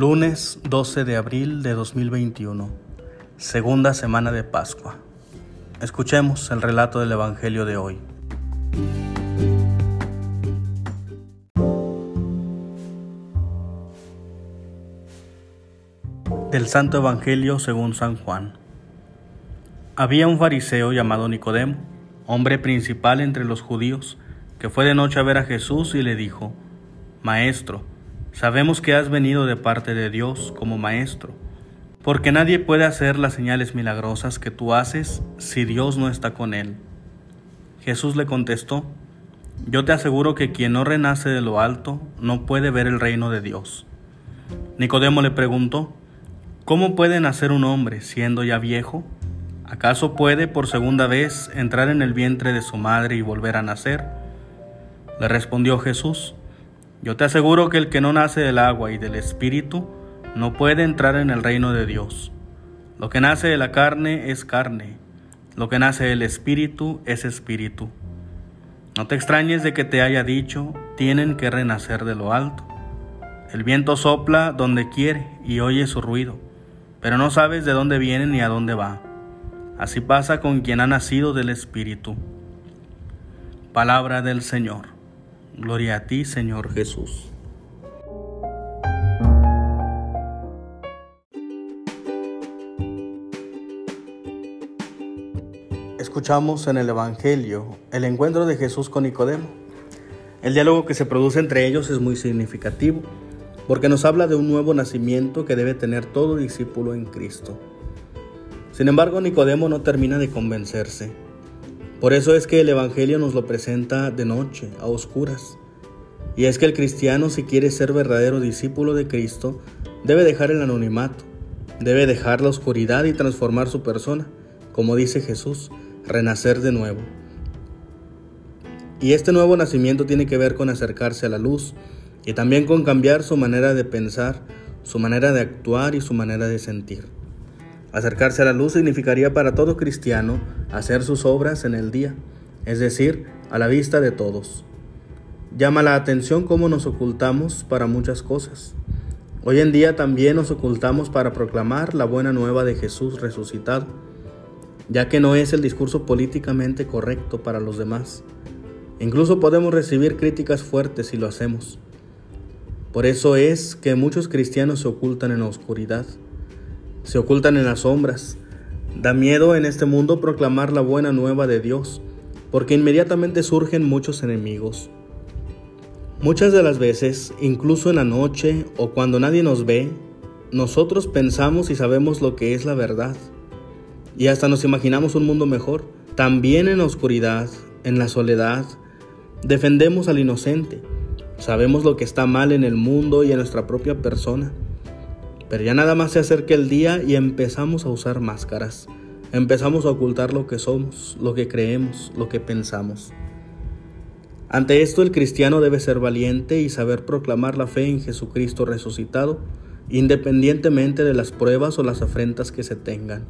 Lunes 12 de abril de 2021, segunda semana de Pascua. Escuchemos el relato del Evangelio de hoy. Del Santo Evangelio según San Juan. Había un fariseo llamado Nicodemo, hombre principal entre los judíos, que fue de noche a ver a Jesús y le dijo, Maestro, Sabemos que has venido de parte de Dios como maestro, porque nadie puede hacer las señales milagrosas que tú haces si Dios no está con él. Jesús le contestó, Yo te aseguro que quien no renace de lo alto no puede ver el reino de Dios. Nicodemo le preguntó, ¿Cómo puede nacer un hombre siendo ya viejo? ¿Acaso puede por segunda vez entrar en el vientre de su madre y volver a nacer? Le respondió Jesús, yo te aseguro que el que no nace del agua y del espíritu no puede entrar en el reino de Dios. Lo que nace de la carne es carne, lo que nace del espíritu es espíritu. No te extrañes de que te haya dicho, tienen que renacer de lo alto. El viento sopla donde quiere y oye su ruido, pero no sabes de dónde viene ni a dónde va. Así pasa con quien ha nacido del Espíritu. Palabra del Señor. Gloria a ti, Señor Jesús. Escuchamos en el Evangelio el encuentro de Jesús con Nicodemo. El diálogo que se produce entre ellos es muy significativo porque nos habla de un nuevo nacimiento que debe tener todo discípulo en Cristo. Sin embargo, Nicodemo no termina de convencerse. Por eso es que el Evangelio nos lo presenta de noche, a oscuras. Y es que el cristiano, si quiere ser verdadero discípulo de Cristo, debe dejar el anonimato, debe dejar la oscuridad y transformar su persona, como dice Jesús, renacer de nuevo. Y este nuevo nacimiento tiene que ver con acercarse a la luz y también con cambiar su manera de pensar, su manera de actuar y su manera de sentir. Acercarse a la luz significaría para todo cristiano hacer sus obras en el día, es decir, a la vista de todos. Llama la atención cómo nos ocultamos para muchas cosas. Hoy en día también nos ocultamos para proclamar la buena nueva de Jesús resucitado, ya que no es el discurso políticamente correcto para los demás. Incluso podemos recibir críticas fuertes si lo hacemos. Por eso es que muchos cristianos se ocultan en la oscuridad se ocultan en las sombras. Da miedo en este mundo proclamar la buena nueva de Dios, porque inmediatamente surgen muchos enemigos. Muchas de las veces, incluso en la noche o cuando nadie nos ve, nosotros pensamos y sabemos lo que es la verdad. Y hasta nos imaginamos un mundo mejor. También en la oscuridad, en la soledad, defendemos al inocente. Sabemos lo que está mal en el mundo y en nuestra propia persona. Pero ya nada más se acerca el día y empezamos a usar máscaras. Empezamos a ocultar lo que somos, lo que creemos, lo que pensamos. Ante esto el cristiano debe ser valiente y saber proclamar la fe en Jesucristo resucitado, independientemente de las pruebas o las afrentas que se tengan.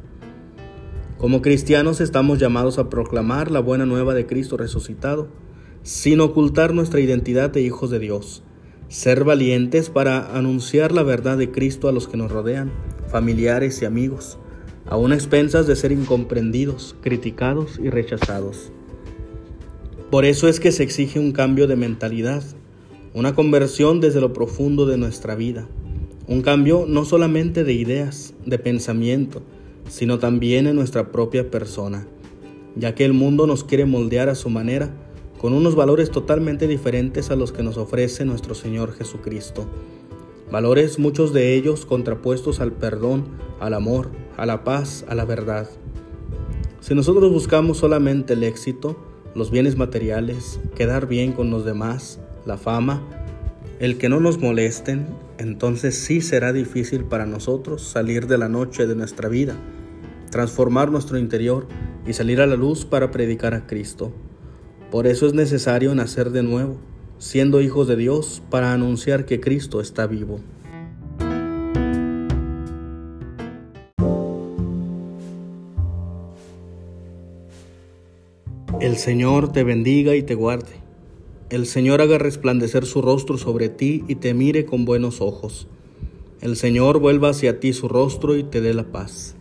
Como cristianos estamos llamados a proclamar la buena nueva de Cristo resucitado, sin ocultar nuestra identidad de hijos de Dios ser valientes para anunciar la verdad de Cristo a los que nos rodean, familiares y amigos, aún expensas de ser incomprendidos, criticados y rechazados. Por eso es que se exige un cambio de mentalidad, una conversión desde lo profundo de nuestra vida, un cambio no solamente de ideas, de pensamiento, sino también en nuestra propia persona, ya que el mundo nos quiere moldear a su manera, con unos valores totalmente diferentes a los que nos ofrece nuestro Señor Jesucristo. Valores muchos de ellos contrapuestos al perdón, al amor, a la paz, a la verdad. Si nosotros buscamos solamente el éxito, los bienes materiales, quedar bien con los demás, la fama, el que no nos molesten, entonces sí será difícil para nosotros salir de la noche de nuestra vida, transformar nuestro interior y salir a la luz para predicar a Cristo. Por eso es necesario nacer de nuevo, siendo hijos de Dios, para anunciar que Cristo está vivo. El Señor te bendiga y te guarde. El Señor haga resplandecer su rostro sobre ti y te mire con buenos ojos. El Señor vuelva hacia ti su rostro y te dé la paz.